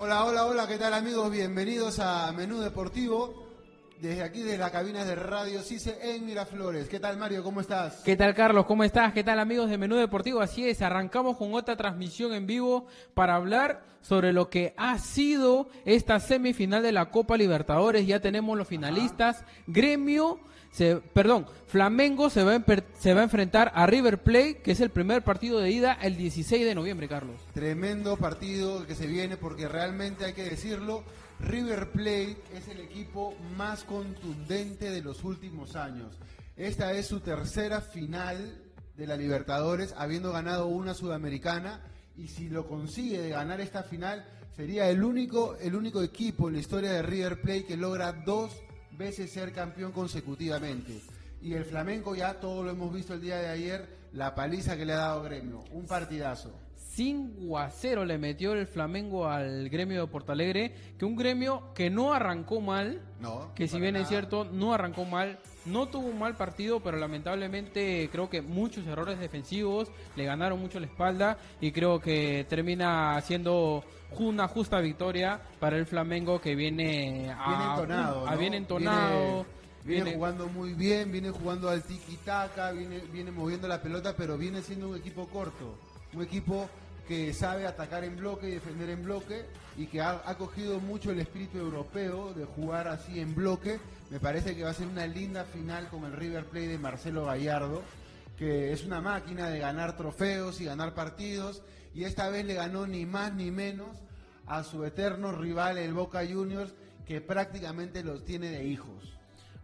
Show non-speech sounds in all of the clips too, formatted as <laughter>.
Hola, hola, hola, ¿qué tal amigos? Bienvenidos a Menú Deportivo. Desde aquí, de la cabina de Radio CICE en Miraflores. ¿Qué tal Mario? ¿Cómo estás? ¿Qué tal Carlos? ¿Cómo estás? ¿Qué tal amigos de Menú Deportivo? Así es, arrancamos con otra transmisión en vivo para hablar sobre lo que ha sido esta semifinal de la Copa Libertadores. Ya tenemos los finalistas. Gremio se, perdón, Flamengo se va, a, se va a enfrentar a River Plate, que es el primer partido de ida el 16 de noviembre, Carlos. Tremendo partido que se viene porque realmente hay que decirlo, River Plate es el equipo más contundente de los últimos años. Esta es su tercera final de la Libertadores, habiendo ganado una sudamericana, y si lo consigue de ganar esta final, sería el único, el único equipo en la historia de River Plate que logra dos veces ser campeón consecutivamente. Y el Flamenco ya todo lo hemos visto el día de ayer, la paliza que le ha dado Gremio, un partidazo. 5 a 0 le metió el Flamengo al gremio de Portalegre, que un gremio que no arrancó mal, no, que si bien es cierto, no arrancó mal, no tuvo un mal partido, pero lamentablemente creo que muchos errores defensivos le ganaron mucho la espalda y creo que termina siendo una justa victoria para el Flamengo que viene, a, bien entonado. Viene, jugando muy bien, viene jugando al tiki-taka, viene, viene moviendo la pelota, pero viene siendo un equipo corto. Un equipo que sabe atacar en bloque y defender en bloque y que ha, cogido mucho el espíritu europeo de jugar así en bloque. Me parece que va a ser una linda final con el River Plate de Marcelo Gallardo, que es una máquina de ganar trofeos y ganar partidos y esta vez le ganó ni más ni menos a su eterno rival el Boca Juniors que prácticamente los tiene de hijos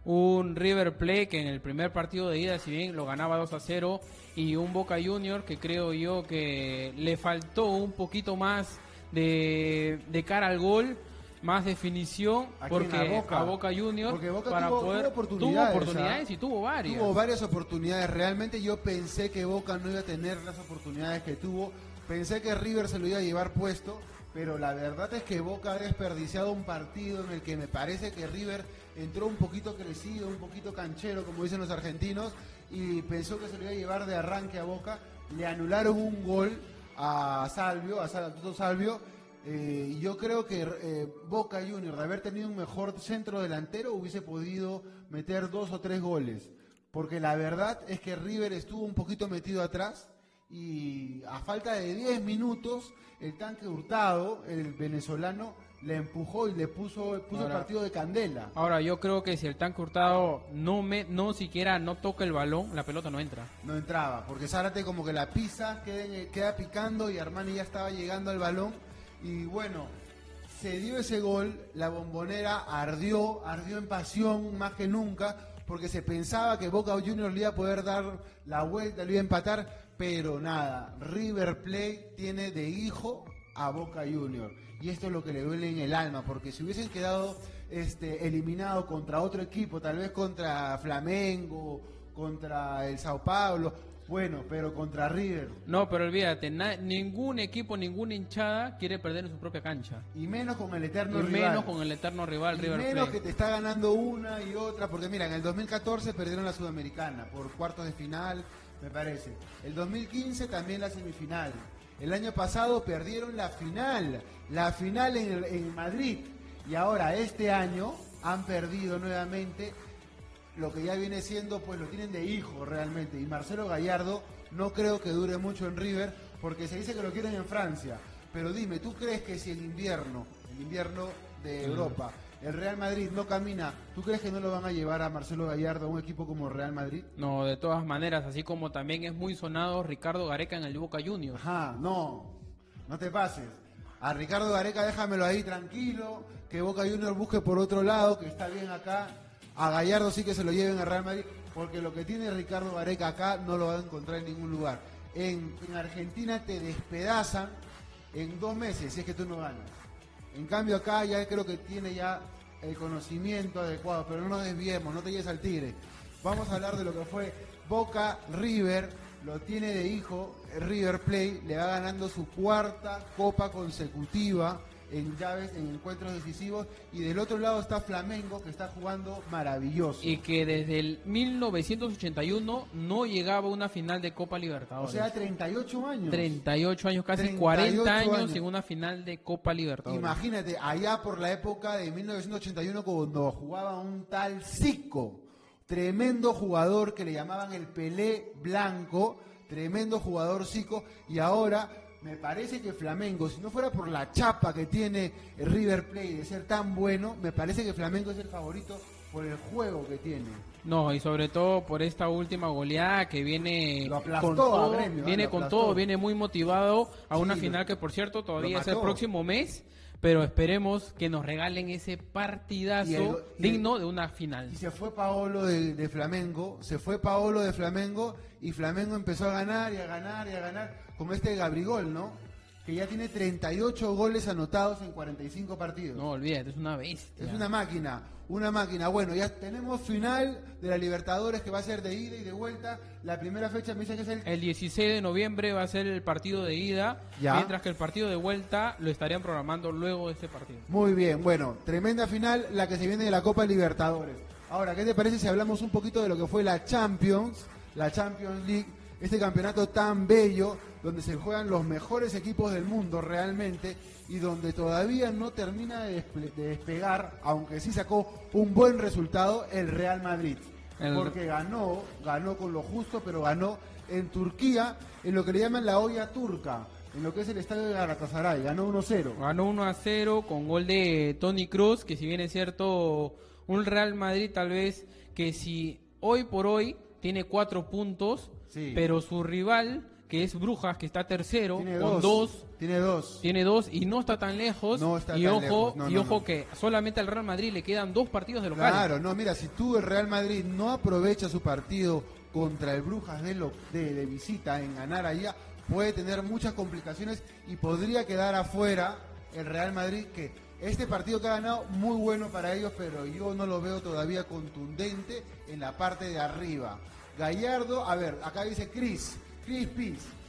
un River Plate que en el primer partido de ida, si bien lo ganaba 2 a 0, y un Boca Junior que creo yo que le faltó un poquito más de, cara al gol, más definición, porque a Boca, Junior para tuvo, poder oportunidades, tuvo oportunidades y tuvo varias. Tuvo varias oportunidades. Realmente yo pensé que Boca no iba a tener las oportunidades que tuvo. Pensé que River se lo iba a llevar puesto, pero la verdad es que Boca ha desperdiciado un partido en el que me parece que River entró un poquito crecido, un poquito canchero, como dicen los argentinos, y pensó que se lo iba a llevar de arranque a Boca. Le anularon un gol a Salvio, a Salvio, Salvio eh, yo creo que eh, Boca Junior, de haber tenido un mejor centro delantero, hubiese podido meter dos o tres goles. Porque la verdad es que River estuvo un poquito metido atrás y a falta de 10 minutos, el tanque hurtado, el venezolano, le empujó y le puso, puso el partido de candela. Ahora, yo creo que si el tanque hurtado no me, no siquiera no toca el balón, la pelota no entra. No entraba, porque Zárate como que la pisa, queda, queda picando y Armani ya estaba llegando al balón. Y bueno, se dio ese gol, la bombonera ardió, ardió en pasión más que nunca, porque se pensaba que Boca Juniors le iba a poder dar la vuelta, le iba a empatar, pero nada, River Plate tiene de hijo a Boca Juniors y esto es lo que le duele en el alma, porque si hubiesen quedado este, eliminados contra otro equipo, tal vez contra Flamengo, contra el Sao Paulo, bueno, pero contra River. No, pero olvídate, ningún equipo, ninguna hinchada quiere perder en su propia cancha. Y menos con el eterno y rival. menos con el eterno rival, y River menos que te está ganando una y otra, porque mira, en el 2014 perdieron la Sudamericana por cuartos de final, me parece. El 2015 también la semifinal. El año pasado perdieron la final, la final en, Madrid. Y ahora, este año, han perdido nuevamente lo que ya viene siendo, pues lo tienen de hijo realmente. Y Marcelo Gallardo no creo que dure mucho en River, porque se dice que lo quieren en Francia. Pero dime, ¿tú crees que si el invierno, el invierno de Europa, el Real Madrid no camina, ¿tú crees que no lo van a llevar a Marcelo Gallardo a un equipo como Real Madrid? No, de todas maneras, así como también es muy sonado Ricardo Gareca en el Boca Juniors. Ajá, no, no te pases. A Ricardo Gareca déjamelo ahí tranquilo, que Boca Juniors busque por otro lado, que está bien acá. A Gallardo sí que se lo lleven a Real Madrid, porque lo que tiene Ricardo Gareca acá no lo va a encontrar en ningún lugar. En, en Argentina te despedazan en dos meses si es que tú no ganas. En cambio acá ya creo que tiene ya el conocimiento adecuado, pero no nos desviemos, no te lleves al tigre. Vamos a hablar de lo que fue Boca River, lo tiene de hijo River Play, le va ganando su cuarta copa consecutiva en llaves, en encuentros decisivos. Y del otro lado está Flamengo, que está jugando maravilloso. Y que desde el 1981 no llegaba a una final de Copa Libertadores. O sea, 38 años. 38 años, casi 40 años, en una final de Copa Libertadores. Imagínate, allá por la época de 1981 cuando jugaba un tal Zico, tremendo jugador que le llamaban el Pelé Blanco, tremendo jugador Zico, y ahora me parece que Flamengo, si no fuera por la chapa que tiene el River Plate de ser tan bueno, me parece que Flamengo es el favorito por el juego que tiene. No, y sobre todo por esta última goleada que viene con todo, viene con todo, viene muy motivado a una final que por cierto todavía es el próximo mes pero esperemos que nos regalen ese partidazo digno de una final. Y se fue Paolo de, Flamengo, se fue Paolo de Flamengo y Flamengo empezó a ganar y a ganar y a ganar, como este Gabrigol, ¿no? Que ya tiene 38 goles anotados en 45 partidos. No, olvídate, es una bestia. Es una máquina una máquina. Bueno, ya tenemos final de la Libertadores que va a ser de ida y de vuelta. La primera fecha me dice que es el... El 16 de noviembre va a ser el partido de ida, mientras que el partido de vuelta lo estarían programando luego de este partido. Muy bien, bueno, tremenda final la que se viene de la Copa Libertadores. Ahora, ¿qué te parece si hablamos un poquito de lo que fue la Champions, la Champions League, este campeonato tan bello, donde se juegan los mejores equipos del mundo realmente? y donde todavía no termina de, despegar, aunque sí sacó un buen resultado, el Real Madrid. Porque ganó, ganó con lo justo, pero ganó en Turquía, en lo que le llaman la olla turca, en lo que es el estadio de Galatasaray, ganó 1-0. Ganó 1-0 con gol de Tony Cruz, que si bien es cierto, un Real Madrid tal vez que si hoy por hoy tiene cuatro puntos, pero su rival que es Brujas, que está tercero, con dos. Tiene dos. Tiene dos y no está tan lejos. No está y ojo, y ojo que solamente al Real Madrid le quedan dos partidos de local. Claro, no, mira, si tú el Real Madrid no aprovecha su partido contra el Brujas de, lo, de, visita en ganar allá, puede tener muchas complicaciones y podría quedar afuera el Real Madrid que este partido que ha ganado muy bueno para ellos, pero yo no lo veo todavía contundente en la parte de arriba. Gallardo, a ver, acá dice Cris, Chris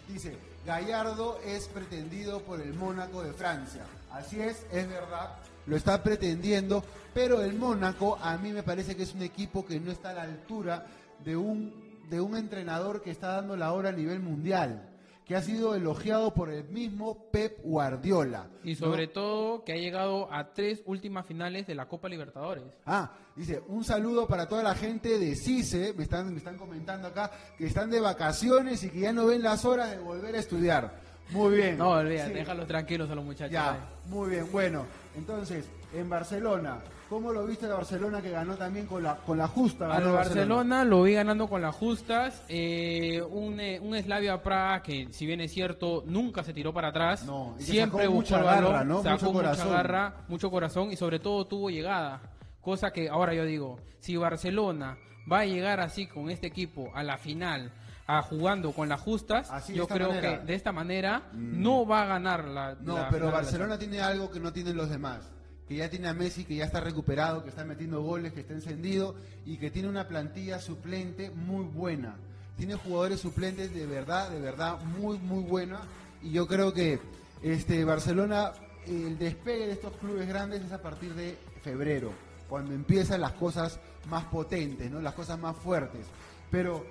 dice, Gallardo es pretendido por el Mónaco de Francia. Así es, es verdad, lo está pretendiendo, pero el Mónaco a mí me parece que es un equipo que no está a la altura de un, de un entrenador que está dando la hora a nivel mundial que ha sido elogiado por el mismo Pep Guardiola. Y sobre todo que ha llegado a tres últimas finales de la Copa Libertadores. Ah, dice, un saludo para toda la gente de CICE, me están, me están comentando acá, que están de vacaciones y que ya no ven las horas de volver a estudiar. Muy bien. No, olvídate, déjalos tranquilos a los muchachos. Ya, muy bien. Bueno, entonces, en Barcelona, ¿Cómo lo viste de Barcelona que ganó también con la, con la justa? A Barcelona, lo vi ganando con las justas. Eh, un, eh, un Slavia Praga que, si bien es cierto, nunca se tiró para atrás. siempre buscó mucha garra, ¿no? Sacó mucho corazón. mucha garra, mucho corazón y sobre todo tuvo llegada. Cosa que ahora yo digo, si Barcelona va a llegar así con este equipo a la final, a jugando con las justas, yo creo que de esta manera mm. no va a ganar la. No, pero Barcelona tiene algo que no tienen los demás que ya tiene a Messi, que ya está recuperado, que está metiendo goles, que está encendido y que tiene una plantilla suplente muy buena. Tiene jugadores suplentes de verdad, de verdad muy, muy buena. Y yo creo que este Barcelona, el despegue de estos clubes grandes es a partir de febrero, cuando empiezan las cosas más potentes, ¿no? las cosas más fuertes. Pero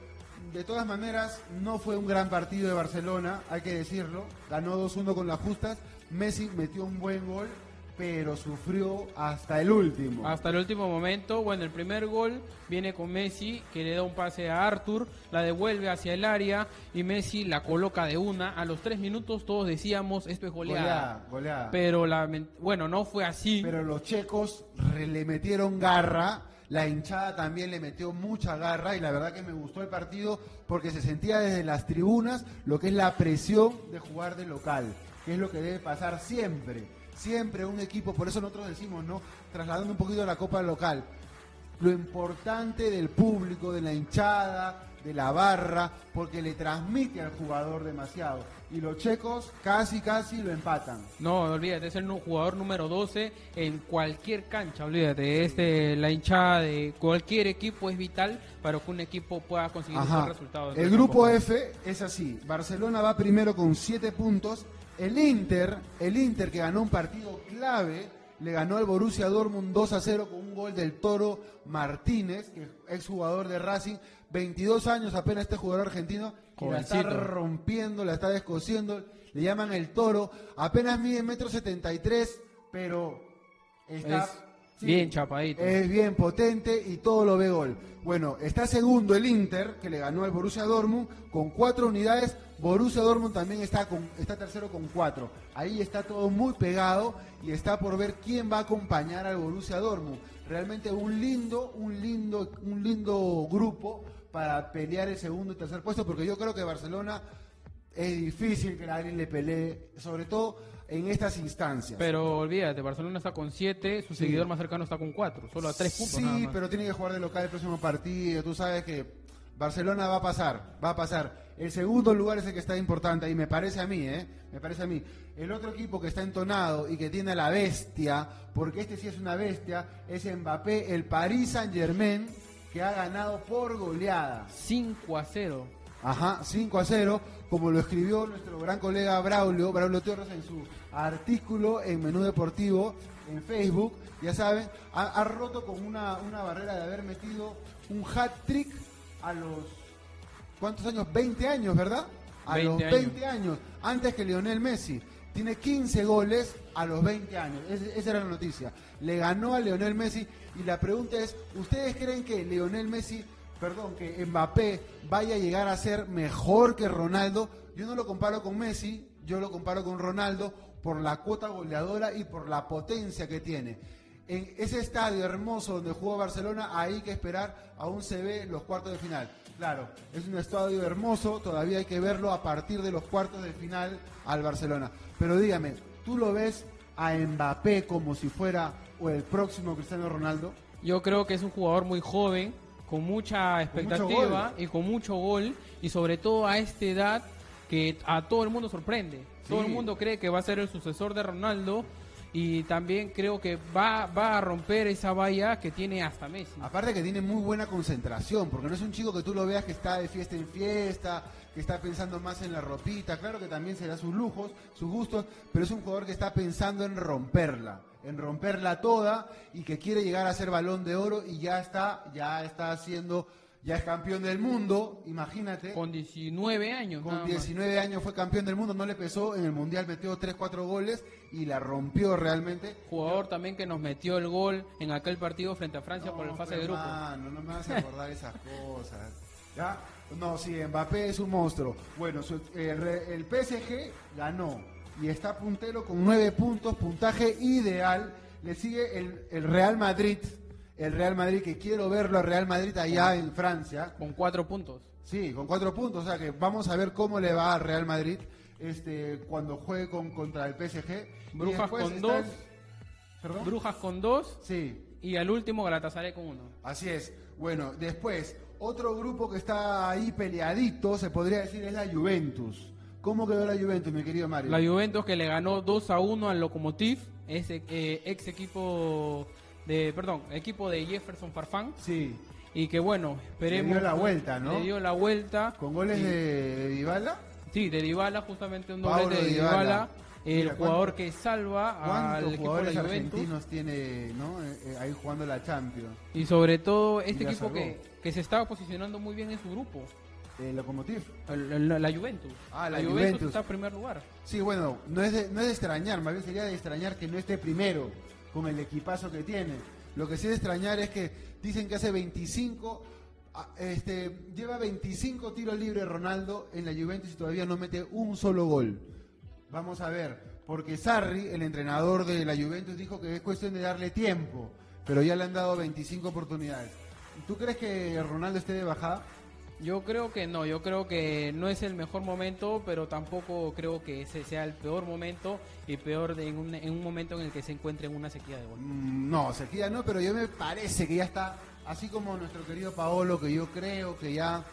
de todas maneras, no fue un gran partido de Barcelona, hay que decirlo. Ganó 2-1 con las justas. Messi metió un buen gol pero sufrió hasta el último. Hasta el último momento. Bueno, el primer gol viene con Messi, que le da un pase a Arthur, la devuelve hacia el área y Messi la coloca de una. A los tres minutos todos decíamos, esto es goleada. Goleada, Pero, la, bueno, no fue así. Pero los checos le metieron garra. La hinchada también le metió mucha garra y la verdad que me gustó el partido porque se sentía desde las tribunas lo que es la presión de jugar de local, que es lo que debe pasar siempre siempre un equipo, por eso nosotros decimos, ¿no? Trasladando un poquito a la Copa local, lo importante del público, de la hinchada, de la barra, porque le transmite al jugador demasiado. Y los checos casi, casi lo empatan. No, olvídate, es el jugador número 12 en cualquier cancha, olvídate. Este, la hinchada de cualquier equipo es vital para que un equipo pueda conseguir un resultado. El grupo F es así. Barcelona va primero con 7 puntos El Inter, el Inter que ganó un partido clave, le ganó al Borussia Dortmund 2 a 0 con un gol del Toro Martínez, que es jugador de Racing, 22 años apenas este jugador argentino, que la está rompiendo, la está descosiendo, le llaman el Toro, apenas mide metro 73, pero está bien chapadito. Es bien potente y todo lo ve gol. Bueno, está segundo el Inter, que le ganó al Borussia Dortmund, con cuatro unidades. Borussia Dortmund también está, con, está tercero con cuatro. Ahí está todo muy pegado y está por ver quién va a acompañar al Borussia Dortmund. Realmente un lindo, un lindo, un lindo grupo para pelear el segundo y tercer puesto, porque yo creo que Barcelona es difícil que alguien le pelee, sobre todo en estas instancias. Pero olvídate, Barcelona está con 7, su seguidor más cercano está con 4, solo a 3 puntos. Sí, pero tiene que jugar de local el próximo partido. Tú sabes que Barcelona va a pasar, va a pasar. El segundo lugar es el que está importante y me parece a mí, ¿eh? Me parece a mí. El otro equipo que está entonado y que tiene a la bestia, porque este sí es una bestia, es Mbappé, el Paris Saint Germain, que ha ganado por goleada. 5 a 0. Ajá, 5 a 0, como lo escribió nuestro gran colega Braulio, Braulio Torres en su artículo en Menú Deportivo en Facebook, ya saben, ha, roto con una, barrera de haber metido un hat-trick a los, ¿cuántos años? 20 años, ¿verdad? A los 20 años. antes que Lionel Messi. Tiene 15 goles a los 20 años, esa era la noticia. Le ganó a Lionel Messi y la pregunta es, ¿ustedes creen que Lionel Messi perdón, que Mbappé vaya a llegar a ser mejor que Ronaldo, yo no lo comparo con Messi, yo lo comparo con Ronaldo por la cuota goleadora y por la potencia que tiene. En ese estadio hermoso donde jugó Barcelona, hay que esperar, aún se ve los cuartos de final. Claro, es un estadio hermoso, todavía hay que verlo a partir de los cuartos de final al Barcelona. Pero dígame, ¿tú lo ves a Mbappé como si fuera o el próximo Cristiano Ronaldo? Yo creo que es un jugador muy joven, con mucha expectativa y con mucho gol y sobre todo a esta edad que a todo el mundo sorprende. Todo el mundo cree que va a ser el sucesor de Ronaldo y también creo que va, va a romper esa valla que tiene hasta Messi. Aparte que tiene muy buena concentración, porque no es un chico que tú lo veas que está de fiesta en fiesta, que está pensando más en la ropita, claro que también será sus lujos, sus gustos, pero es un jugador que está pensando en romperla en romperla toda y que quiere llegar a ser balón de oro y ya está, ya está haciendo, ya es campeón del mundo, imagínate. Con 19 años. Con 19 años fue campeón del mundo, no le pesó, en el Mundial metió 3, 4 goles y la rompió realmente. Jugador también que nos metió el gol en aquel partido frente a Francia por el fase de grupo. No, no me vas a <laughs> acordar esas cosas. ¿Ya? No, sí, Mbappé es un monstruo. Bueno, el PSG ganó y está puntero con nueve puntos, puntaje ideal. Le sigue el, Real Madrid, el Real Madrid que quiero verlo al Real Madrid allá en Francia. Con cuatro puntos. Sí, con cuatro puntos. O sea que vamos a ver cómo le va al Real Madrid este, cuando juegue con, contra el PSG. Brujas con dos. Brujas con dos. Sí. Y al último Galatasaray con uno. Así es. Bueno, después, otro grupo que está ahí peleadito, se podría decir, es la Juventus. ¿Cómo quedó la Juventus, mi querido Mario? La Juventus que le ganó 2 a 1 al Lokomotiv, ese eh, ex equipo de, perdón, equipo de Jefferson Farfán. Sí. Y que bueno, esperemos. Le dio la vuelta, ¿no? Le dio la vuelta. ¿Con goles de Dybala? Sí, de Dybala, justamente un doble de Dybala. el jugador que salva al equipo de la Juventus. argentinos tiene ¿no? Eh, eh, ahí jugando la Champions? Y sobre todo este equipo que, que se estaba posicionando muy bien en su grupo. El Lokomotiv. La, Juventus. Ah, la, Juventus. está en primer lugar. Sí, bueno, no es, de, no es de extrañar, más bien sería de extrañar que no esté primero con el equipazo que tiene. Lo que sí es de extrañar es que dicen que hace 25, ah, este, lleva 25 tiros libres Ronaldo en la Juventus y todavía no mete un solo gol. Vamos a ver, porque Sarri, el entrenador de la Juventus, dijo que es cuestión de darle tiempo, pero ya le han dado 25 oportunidades. ¿Tú crees que Ronaldo esté de bajada? Yo creo que no, yo creo que no es el mejor momento, pero tampoco creo que ese sea el peor momento y peor en, un, en un momento en el que se encuentre en una sequía de gol. Mm, no, sequía no, pero yo me parece que ya está, así como nuestro querido Paolo, que yo creo que ya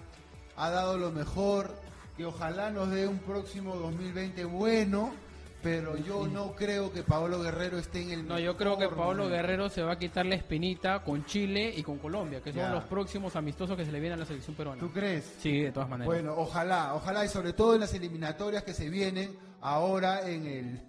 ha dado lo mejor, que ojalá nos dé un próximo 2020 bueno pero yo no creo que Paolo Guerrero esté en el No, yo creo que Paolo Guerrero se va a quitar la espinita con Chile y con Colombia, que son los próximos amistosos que se le vienen a la selección peruana. ¿Tú crees? Sí, de todas maneras. Bueno, ojalá, ojalá y sobre todo en las eliminatorias que se vienen, ahora en el...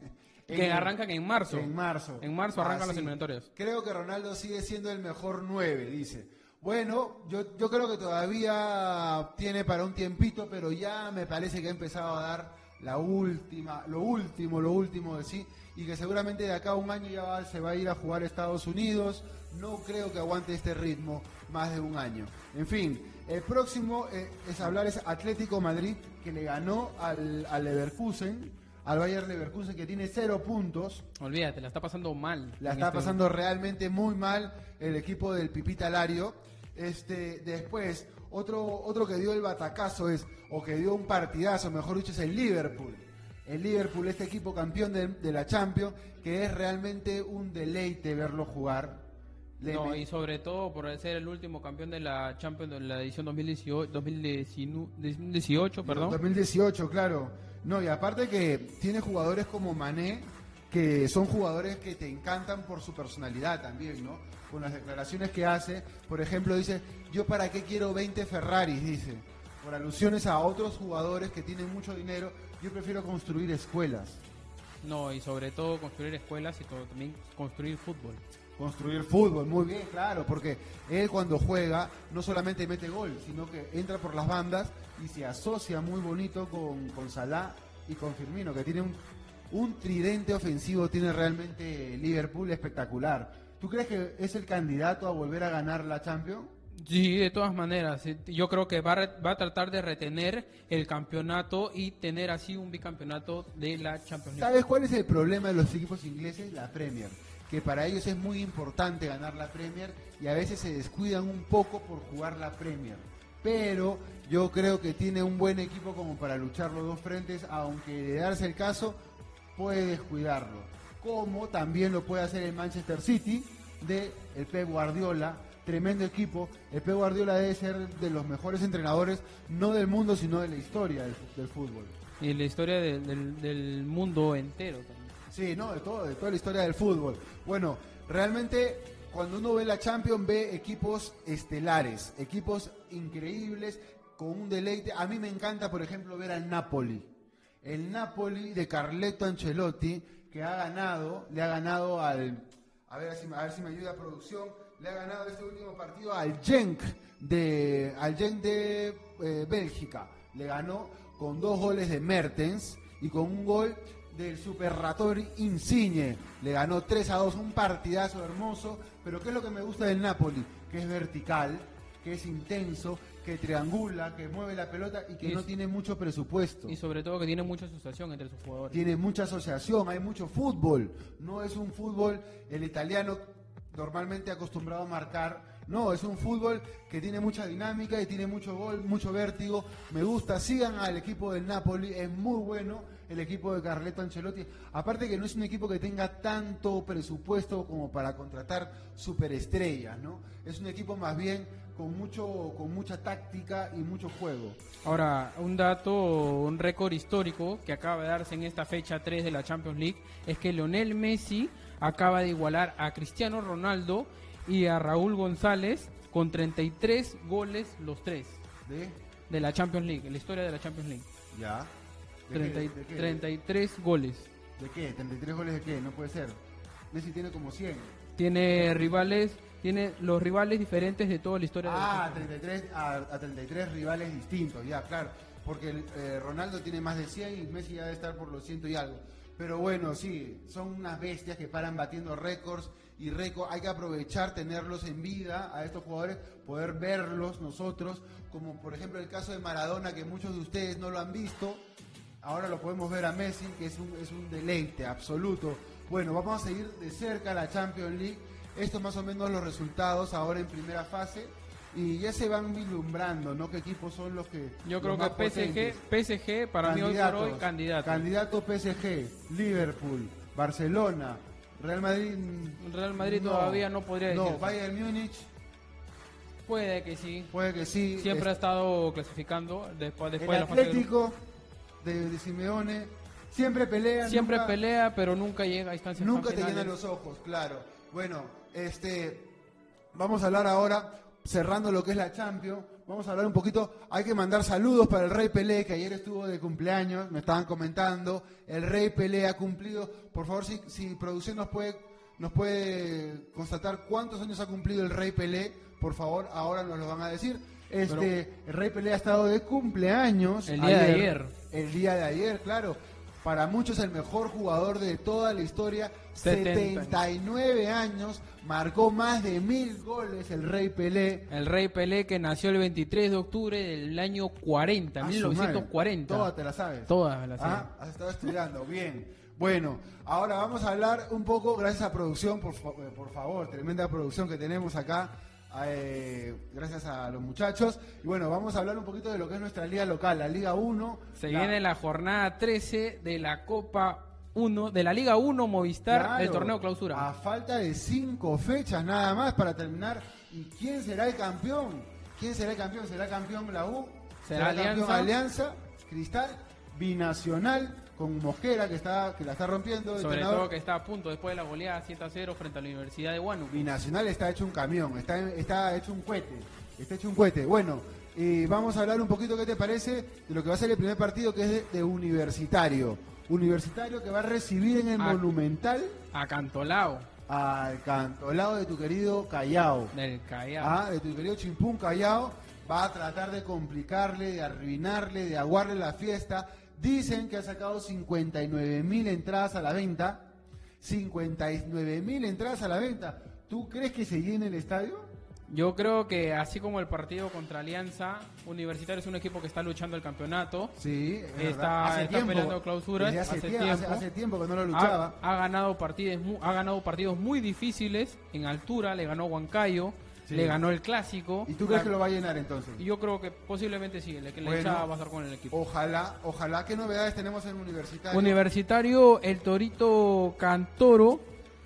que arrancan en marzo. En marzo. En marzo arrancan las eliminatorias. Creo que Ronaldo sigue siendo el mejor 9, dice. Bueno, yo, yo creo que todavía tiene para un tiempito, pero ya me parece que ha empezado a dar la última, lo último, lo último de sí, y que seguramente de acá a un año ya se va a ir a jugar a Estados Unidos. No creo que aguante este ritmo más de un año. En fin, el próximo eh, es hablar es Atlético Madrid, que le ganó al, al Leverkusen, al Bayern Leverkusen, que tiene cero puntos. Olvídate, la está pasando mal. La está este pasando realmente muy mal el equipo del Pipita Lario. Este, después, otro, otro que dio el batacazo es, o que dio un partidazo, mejor dicho, es el Liverpool. El Liverpool, este equipo campeón de, la Champions, que es realmente un deleite verlo jugar. no, y sobre todo por ser el último campeón de la Champions de la edición 2018, 2018 perdón. 2018, claro. No, y aparte que tiene jugadores como Mané, que son jugadores que te encantan por su personalidad también, ¿no? Con las declaraciones que hace, por ejemplo, dice, yo para qué quiero 20 Ferraris, dice, por alusiones a otros jugadores que tienen mucho dinero, yo prefiero construir escuelas. No, y sobre todo construir escuelas y también construir fútbol. Construir fútbol, muy bien, claro, porque él cuando juega no solamente mete gol, sino que entra por las bandas y se asocia muy bonito con, con Salah y con Firmino, que tiene un un tridente ofensivo tiene realmente Liverpool espectacular. ¿Tú crees que es el candidato a volver a ganar la Champions? Sí, de todas maneras. Yo creo que va a, tratar de retener el campeonato y tener así un bicampeonato de la Champions League. ¿Sabes cuál es el problema de los equipos ingleses? La Premier. Que para ellos es muy importante ganar la Premier y a veces se descuidan un poco por jugar la Premier. Pero yo creo que tiene un buen equipo como para luchar los dos frentes, aunque de darse el caso, puede descuidarlo. Como también lo puede hacer el Manchester City de el Pep Guardiola, tremendo equipo. El Pep Guardiola debe ser de los mejores entrenadores, no del mundo, sino de la historia del, fútbol. Y la historia del, mundo entero también. Sí, no, de todo, de toda la historia del fútbol. Bueno, realmente cuando uno ve la Champions ve equipos estelares, equipos increíbles, con un deleite. A mí me encanta, por ejemplo, ver al Napoli el Napoli de Carleto Ancelotti, que ha ganado, le ha ganado al, a ver, si, a ver si me ayuda producción, le ha ganado este último partido al Genk de, al Genk de eh, Bélgica. Le ganó con dos goles de Mertens y con un gol del Super Ratori Insigne. Le ganó 3 a 2, un partidazo hermoso. Pero ¿qué es lo que me gusta del Napoli? Que es vertical, que es intenso, que triangula, que mueve la pelota y que no tiene mucho presupuesto. Y sobre todo que tiene mucha asociación entre sus jugadores. Tiene mucha asociación, hay mucho fútbol. No es un fútbol, el italiano normalmente acostumbrado a marcar. No, es un fútbol que tiene mucha dinámica y tiene mucho gol, mucho vértigo. Me gusta, sigan al equipo del Napoli, es muy bueno el equipo de Carleto Ancelotti. Aparte que no es un equipo que tenga tanto presupuesto como para contratar superestrellas, ¿no? Es un equipo más bien con mucho con mucha táctica y mucho juego. Ahora, un dato, un récord histórico que acaba de darse en esta fecha 3 de la Champions League es que Lionel Messi acaba de igualar a Cristiano Ronaldo y a Raúl González con 33 goles los tres de de la Champions League, la historia de la Champions League. Ya. 33 goles. ¿De qué? ¿33 goles de qué? No puede ser. Messi tiene como 100. Tiene rivales tiene los rivales diferentes de toda la historia. Ah, 33, a, 33 rivales distintos, ya, claro. Porque eh, Ronaldo tiene más de 100 y Messi ya debe estar por los ciento y algo. Pero bueno, sí, son unas bestias que paran batiendo récords y récords. Hay que aprovechar, tenerlos en vida a estos jugadores, poder verlos nosotros, como por ejemplo el caso de Maradona, que muchos de ustedes no lo han visto. Ahora lo podemos ver a Messi, que es un, es un deleite absoluto. Bueno, vamos a seguir de cerca la Champions League estos más o menos los resultados ahora en primera fase y ya se van vislumbrando, ¿no? ¿Qué equipos son los que... Yo creo que PSG, PSG para mí hoy por hoy candidato. Candidato PSG, Liverpool, Barcelona, Real Madrid... Real Madrid todavía no podría decir. No, Bayern Múnich... Puede que sí. Puede que sí. Siempre ha estado clasificando después, después el Atlético de, de, Simeone siempre pelea. Siempre pelea, pero nunca llega a instancias Nunca te llena los ojos, claro. Bueno, este, vamos a hablar ahora, cerrando lo que es la Champions, vamos a hablar un poquito. Hay que mandar saludos para el Rey Pelé, que ayer estuvo de cumpleaños, me estaban comentando. El Rey Pelé ha cumplido. Por favor, si, si producción nos puede, nos puede constatar cuántos años ha cumplido el Rey Pelé, por favor, ahora nos lo van a decir. Este, el Rey Pelé ha estado de cumpleaños. El día de ayer. El día de ayer, claro. Para muchos el mejor jugador de toda la historia. 79 años, marcó más de mil goles el Rey Pelé. El Rey Pelé que nació el 23 de octubre del año 40, 1940. Todas te la sabes. Todas las sabes. Ah, has estado estudiando, bien. Bueno, ahora vamos a hablar un poco, gracias a producción, por, por favor, tremenda producción que tenemos acá eh, gracias a los muchachos. Y bueno, vamos a hablar un poquito de lo que es nuestra liga local, la Liga 1. Se viene la jornada 13 de la Copa 1, de la Liga 1 Movistar, el torneo clausura. A falta de cinco fechas nada más para terminar. ¿Y quién será el campeón? ¿Quién será el campeón? ¿Será campeón la U? ¿Será, Alianza? Alianza? Cristal, Binacional con Mosquera que está que la está rompiendo. Sobre todo que está a punto después de la goleada 7 a 0 frente a la Universidad de Huánuco. Nacional está hecho un camión, está, está hecho un cohete, está hecho un cohete. Bueno, y vamos a hablar un poquito, ¿qué te parece? De lo que va a ser el primer partido que es de, Universitario. Universitario que va a recibir en el Monumental. A Cantolao. Al Cantolao de tu querido Callao. Del Callao. Ah, de tu querido Chimpún Callao. Va a tratar de complicarle, de arruinarle, de aguarle la fiesta Dicen que ha sacado 59 mil entradas a la venta. 59 mil entradas a la venta. ¿Tú crees que se llene el estadio? Yo creo que así como el partido contra Alianza, Universitario es un equipo que está luchando el campeonato. Sí, está, hace peleando clausuras. Hace, tiempo, hace, tiempo que no lo luchaba. Ha, ganado partidos, ha ganado partidos muy difíciles en altura. Le ganó Huancayo le ganó el clásico. ¿Y tú crees que lo va a llenar entonces? Yo creo que posiblemente sí, le, le va a pasar con el equipo. Ojalá, ojalá. ¿Qué novedades tenemos en Universitario? Universitario, el Torito Cantoro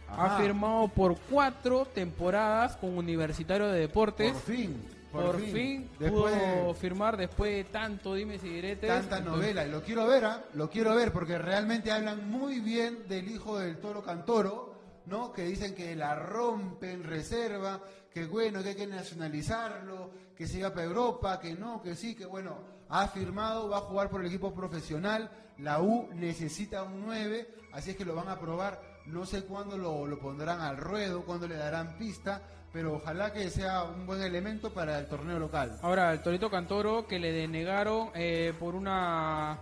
ha firmado por cuatro temporadas con Universitario de Deportes. Por fin. Por, fin, pudo firmar después de tanto dime si diretes. Tanta novela, y lo quiero ver, ¿ah? lo quiero ver porque realmente hablan muy bien del hijo del toro Cantoro, ¿no? Que dicen que la rompe en reserva, que bueno, que hay que nacionalizarlo, que se iba para Europa, que no, que sí, que bueno, ha firmado, va a jugar por el equipo profesional, la U necesita un 9, así es que lo van a probar, no sé cuándo lo, pondrán al ruedo, cuándo le darán pista, pero ojalá que sea un buen elemento para el torneo local. Ahora, el Torito Cantoro que le denegaron eh, por una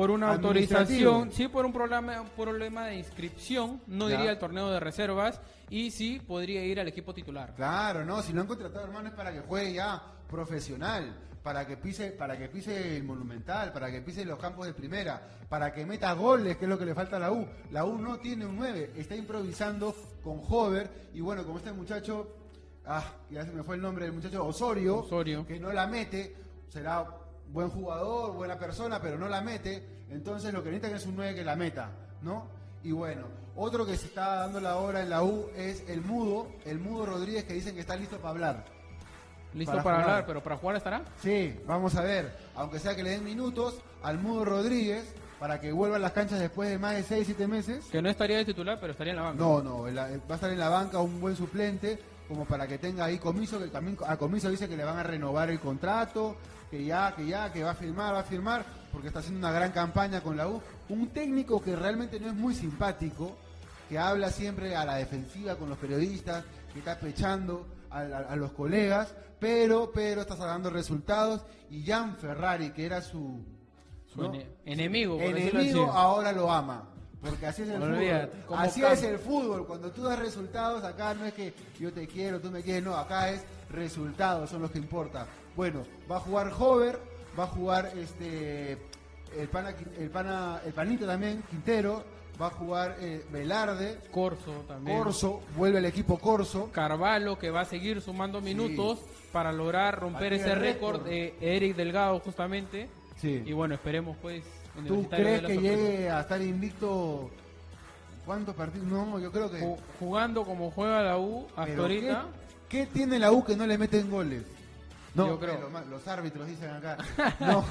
por una autorización, sí, por un problema, problema de inscripción, no diría el torneo de reservas, y sí podría ir al equipo titular. Claro, no, si lo han contratado hermanos es para que juegue ya profesional, para que pise, para que pise el monumental, para que pise los campos de primera, para que meta goles, que es lo que le falta a la U. La U no tiene un 9, está improvisando con Hover, y bueno, como este muchacho, ah, ya se me fue el nombre del muchacho, Osorio, Osorio. que no la mete, será buen jugador, buena persona, pero no la mete, entonces lo que necesitan es un 9 que la meta, ¿no? Y bueno, otro que se está dando la hora en la U es el Mudo, el Mudo Rodríguez que dicen que está listo para hablar. Listo para, hablar, pero para jugar estará. Sí, vamos a ver, aunque sea que le den minutos al Mudo Rodríguez para que vuelva a las canchas después de más de 6, 7 meses. Que no estaría de titular, pero estaría en la banca. No, no, va a estar en la banca un buen suplente, como para que tenga ahí comiso, que también a comiso dice que le van a renovar el contrato, que ya, que ya, que va a firmar, va a firmar, porque está haciendo una gran campaña con la U. Un técnico que realmente no es muy simpático, que habla siempre a la defensiva con los periodistas, que está pechando a, los colegas, pero, pero está sacando resultados. Y Jan Ferrari, que era su, enemigo, enemigo ahora lo ama. Porque así es el fútbol. Así es el fútbol. Cuando tú das resultados, acá no es que yo te quiero, tú me quieres, no, acá es resultados, son los que importan. Bueno, va a jugar Hover, va a jugar este el pana, el pana, el panito también, Quintero, va a jugar eh, Velarde, Corso también. Corso, vuelve el equipo Corso. Carvalho que va a seguir sumando minutos para lograr romper ese récord de Eric Delgado justamente. Sí. Y bueno, esperemos pues. ¿Tú crees que llegue a estar invicto? ¿Cuántos partidos? No, yo creo que. Jugando como juega la U hasta ahorita. ¿qué, ¿Qué tiene la U que no le meten goles? No, yo creo. los árbitros dicen acá. <laughs> No,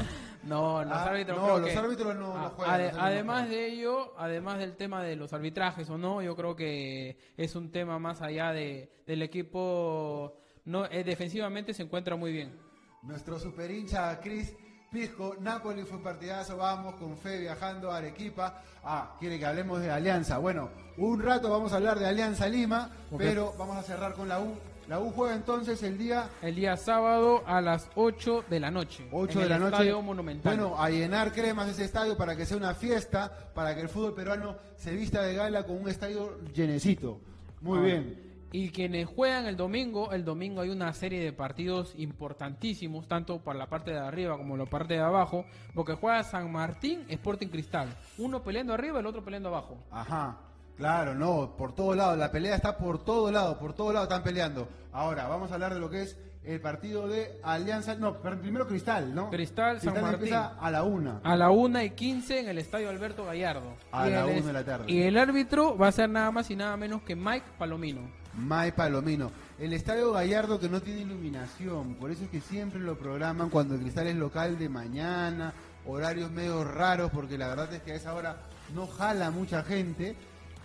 no los ah, árbitros no, los árbitros no, ah, juegan. además de ello, además del tema de los arbitrajes o no, yo creo que es un tema más allá de, del equipo. No, eh, defensivamente se encuentra muy bien. Nuestro super hincha Cris Pisco, Napoli fue partidazo, vamos con fe viajando a Arequipa. Ah, quiere que hablemos de Alianza. Bueno, un rato vamos a hablar de Alianza Lima, pero vamos a cerrar con la U. La U juega entonces el día... El día sábado a las 8 de la noche. 8 de la noche. Estadio Monumental. Bueno, a llenar cremas ese estadio para que sea una fiesta, para que el fútbol peruano se vista de gala con un estadio llenecito. Muy ah, bien. Y quienes juegan el domingo, el domingo hay una serie de partidos importantísimos, tanto para la parte de arriba como la parte de abajo, porque juega San Martín, Sporting Cristal. Uno peleando arriba, el otro peleando abajo. Ajá, claro, no, por todos lados, la pelea está por todos lados, por todos lados están peleando. Ahora, vamos a hablar de lo que es el partido de Alianza, no, primero Cristal, ¿no? Cristal, San Martín. a la una. A la una y quince en el estadio Alberto Gallardo. A la una de la tarde. Y el árbitro va a ser nada más y nada menos que Mike Palomino. May Palomino. El Estadio Gallardo que no tiene iluminación, por eso es que siempre lo programan cuando el cristal es local de mañana, horarios medio raros, porque la verdad es que a esa hora no jala mucha gente.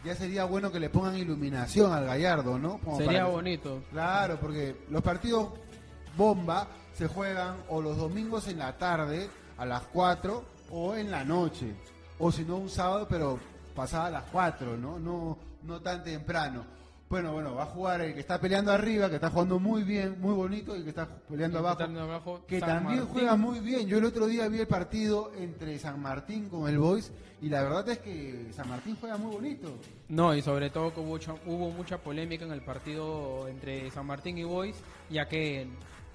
Ya sería bueno que le pongan iluminación al Gallardo, ¿no? sería bonito. Claro, porque los partidos bomba se juegan o los domingos en la tarde a las 4 o en la noche, o si no un sábado, pero pasada a las 4, ¿no? No, no tan temprano. Bueno, bueno, va a jugar el que está peleando arriba, que está jugando muy bien, muy bonito, y el que está peleando abajo, que también juega muy bien. Yo el otro día vi el partido entre San Martín con el Boys y la verdad es que San Martín juega muy bonito. No, y sobre todo que hubo, hubo mucha polémica en el partido entre San Martín y Boys, ya que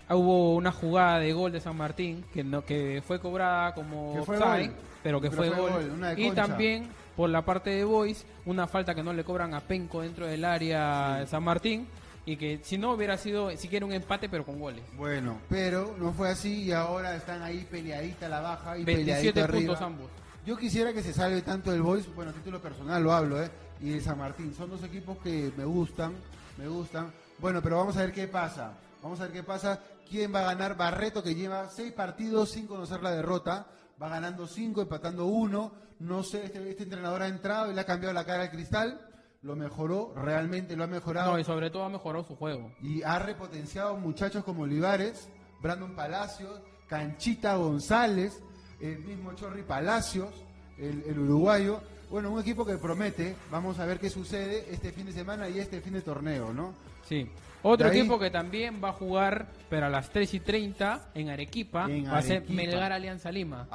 hubo una jugada de gol de San Martín que no que fue cobrada como offside, pero que fue, gol. y también por la parte de Boys, una falta que no le cobran a Penco dentro del área de San Martín y que si no hubiera sido siquiera un empate pero con goles. Bueno, pero no fue así y ahora están ahí peleadita la baja y 27 puntos ambos. Yo quisiera que se salve tanto el Boys, bueno, título personal lo hablo, ¿eh? Y el San Martín. Son dos equipos que me gustan, me gustan. Bueno, pero vamos a ver qué pasa. Vamos a ver qué pasa. ¿Quién va a ganar? Barreto, que lleva seis partidos sin conocer la derrota. Va ganando cinco, empatando uno no sé, este, este, entrenador ha entrado y le ha cambiado la cara al cristal, lo mejoró, realmente lo ha mejorado. No, y sobre todo ha mejorado su juego. Y ha repotenciado muchachos como Olivares, Brandon Palacios, Canchita González, el mismo Chorri Palacios, el, uruguayo. Bueno, un equipo que promete, vamos a ver qué sucede este fin de semana y este fin de torneo, ¿no? Sí. Otro equipo que también va a jugar, pero a las 3 y 30 en Arequipa, va a ser Melgar Alianza Lima.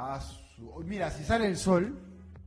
Mira, si sale el sol,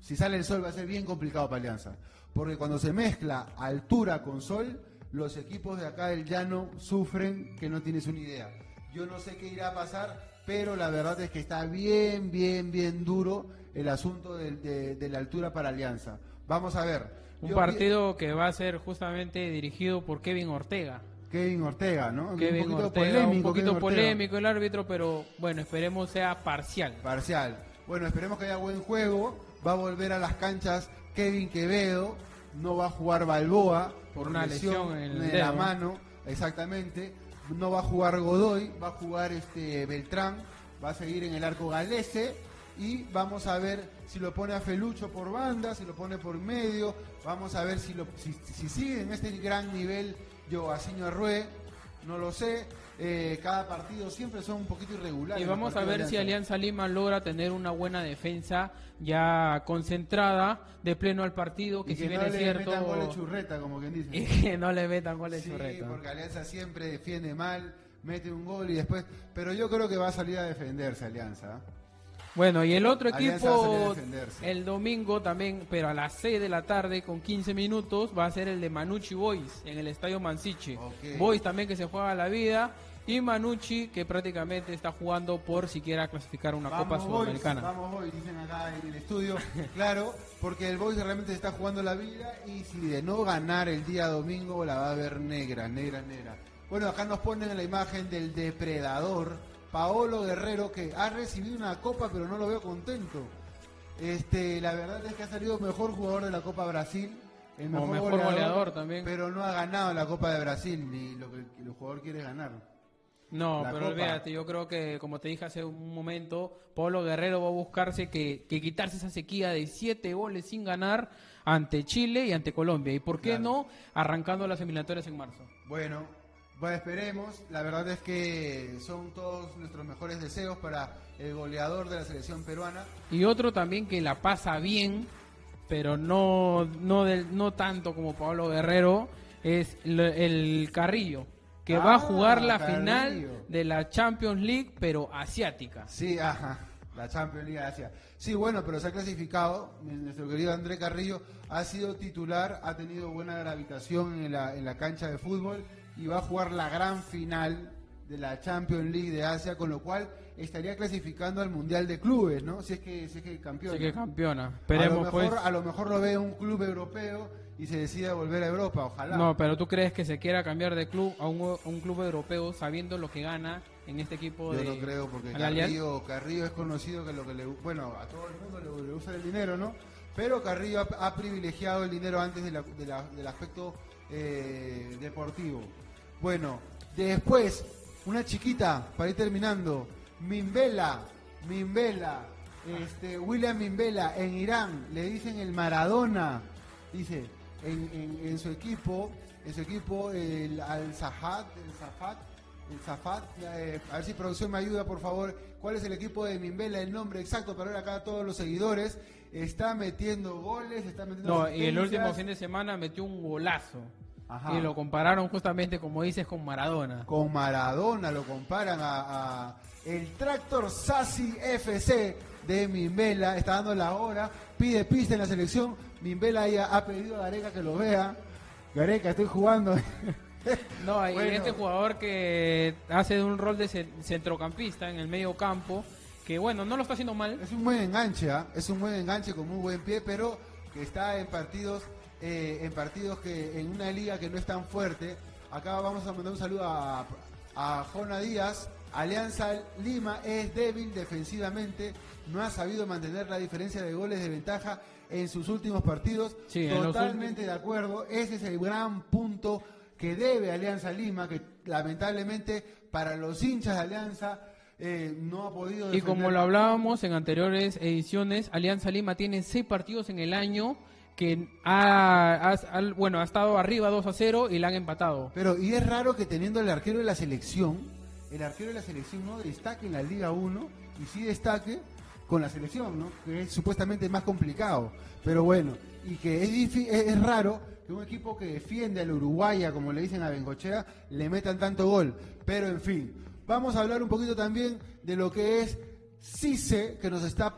si sale el sol va a ser bien complicado para Alianza. Porque cuando se mezcla altura con sol, los equipos de acá del llano sufren que no tienes una idea. Yo no sé qué irá a pasar, pero la verdad es que está bien, bien, bien duro el asunto de, la altura para Alianza. Vamos a ver. Un partido que va a ser justamente dirigido por Kevin Ortega. Kevin Ortega, ¿no? un poquito polémico, un poquito polémico el árbitro, pero bueno, esperemos sea parcial. Parcial. Bueno, esperemos que haya buen juego va a volver a las canchas Kevin Quevedo, no va a jugar Balboa por una lesión, en, la mano, exactamente, no va a jugar Godoy, va a jugar este Beltrán, va a seguir en el arco galese y vamos a ver si lo pone a Felucho por banda, si lo pone por medio, vamos a ver si, lo, si, sigue en este gran nivel Joaquín Arrué, no lo sé, eh, cada partido siempre son un poquito irregulares. Y vamos a ver si Alianza Lima logra tener una buena defensa ya concentrada de pleno al partido, que, si bien es cierto... Metan goles churreta, como quien dice. <laughs> Y que no le metan goles sí, churreta. porque Alianza siempre defiende mal, mete un gol y después... Pero yo creo que va a salir a defenderse Alianza. Bueno, y el otro equipo el domingo también, pero a las 6 de la tarde con 15 minutos, va a ser el de Manucci Boys en el Estadio Mansiche. Boys también que se juega la vida y Manucci que prácticamente está jugando por siquiera clasificar una Copa Sudamericana. vamos hoy, dicen acá en el estudio, <laughs> claro, porque el Boys realmente está jugando la vida y si de no ganar el día domingo la va a ver negra, negra, negra. Bueno, acá nos ponen la imagen del depredador, Paolo Guerrero, que ha recibido una copa pero no lo veo contento. Este, la verdad es que ha salido mejor jugador de la Copa Brasil, el mejor, goleador, también. Pero no ha ganado la Copa de Brasil, ni lo que el jugador quiere ganar. No, pero olvídate, yo creo que, como te dije hace un momento, Pablo Guerrero va a buscarse que, quitarse esa sequía de siete goles sin ganar ante Chile y ante Colombia. ¿Y por qué no arrancando las eliminatorias en marzo? Bueno, Bueno, esperemos. La verdad es que son todos nuestros mejores deseos para el goleador de la selección peruana. Y otro también que la pasa bien, pero no, no, del, no tanto como Pablo Guerrero, es el, Carrillo, que va a ah, jugar la final de la Champions League, pero asiática. Sí, ajá, la Champions League Asia. Sí, bueno, pero se ha clasificado. Nuestro querido André Carrillo ha sido titular, ha tenido buena gravitación en la, en la cancha de fútbol y va a jugar la gran final de la Champions League de Asia, con lo cual estaría clasificando al Mundial de Clubes, ¿no? Si es que, si es que campeona. Si es que campeona. Esperemos, a, lo mejor, pues. a lo mejor lo ve un club europeo y se decida volver a Europa, ojalá. No, pero tú crees que se quiera cambiar de club a un, un club europeo sabiendo lo que gana en este equipo Yo no creo, porque Carrillo, Carrillo, es conocido que lo que le... Bueno, a todo el mundo le, usa el dinero, ¿no? Pero Carrillo ha, privilegiado el dinero antes de del aspecto eh, deportivo. Bueno, después, una chiquita, para ir terminando, Mimbela, Mimbela, este, William Mimbela, en Irán, le dicen el Maradona, dice, en, su equipo, en su equipo, el Al-Zafat, el Zafat, el Zafat, eh, a ver si producción me ayuda, por favor, cuál es el equipo de Mimbela, el nombre exacto para ver acá a todos los seguidores, está metiendo goles, está metiendo... No, y el último fin de semana metió un golazo. Y lo compararon justamente, como dices, con Maradona. Con Maradona, lo comparan a, el Tractor Sassi FC de Mimbela. Está dando la hora, pide pista en la selección. Mimbela ya ha pedido a Gareca que lo vea. Gareca, estoy jugando. <laughs> no, y este jugador que hace un rol de centrocampista en el medio campo, que bueno, no lo está haciendo mal. Es un buen enganche, ¿ah? es un buen enganche con muy buen pie, pero que está en partidos eh, en partidos que en una liga que no es tan fuerte. Acá vamos a mandar un saludo a, a Jona Díaz. Alianza Lima es débil defensivamente, no ha sabido mantener la diferencia de goles de ventaja en sus últimos partidos. Totalmente de acuerdo, ese es el gran punto que debe Alianza Lima, que lamentablemente para los hinchas de Alianza eh, no ha podido. Y como lo hablábamos en anteriores ediciones, Alianza Lima tiene seis partidos en el año que ha, bueno, ha estado arriba 2 a 0 y la han empatado. Pero, y es raro que teniendo el arquero de la selección, el arquero de la selección no destaque en la Liga 1 y sí destaque con la selección, ¿no? Que es supuestamente más complicado. Pero bueno, y que es, es, raro que un equipo que defiende al Uruguaya, como le dicen a Bengochea, le metan tanto gol. Pero en fin, vamos a hablar un poquito también de lo que es CICE, que nos está,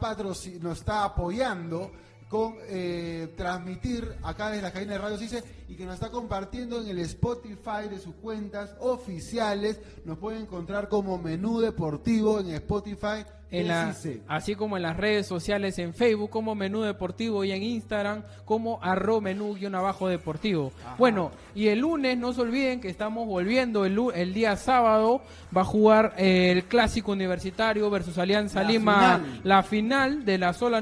nos está apoyando con eh, transmitir acá desde la cadena de Radio CICE y que nos está compartiendo en el Spotify de sus cuentas oficiales. Nos pueden encontrar como Menú Deportivo en Spotify así como en las redes sociales en Facebook como Menú Deportivo y en Instagram como arro menú abajo deportivo. Bueno, y el lunes no se olviden que estamos volviendo el, el día sábado va a jugar el clásico universitario versus Alianza Lima, la final de la zona,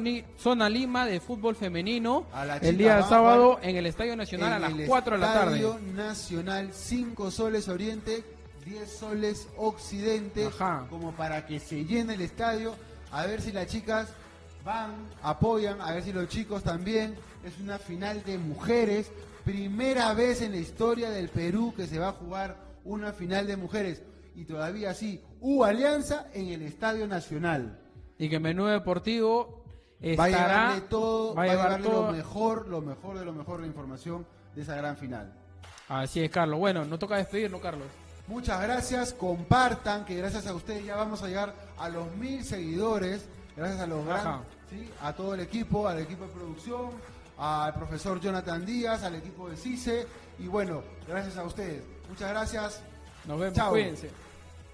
Lima de fútbol femenino el día sábado en el Estadio Nacional a las 4 de la tarde. Estadio Nacional 5 Soles Oriente 10 soles Occidente, como para que se llene el estadio, a ver si las chicas van, apoyan, a ver si los chicos también. Es una final de mujeres, primera vez en la historia del Perú que se va a jugar una final de mujeres. Y todavía sí, hubo alianza en el Estadio Nacional. Y que Menú Deportivo estará, va a llevarle todo, va a, llevarle lo mejor, lo mejor de lo mejor de la información de esa gran final. Así es, Carlos. Bueno, no toca despedirnos, Carlos. Muchas gracias, compartan, que gracias a ustedes ya vamos a llegar a los mil seguidores, gracias a los grandes, a todo el equipo, al equipo de producción, al profesor Jonathan Díaz, al equipo de CICE, y bueno, gracias a ustedes. Muchas gracias. Nos vemos, cuídense.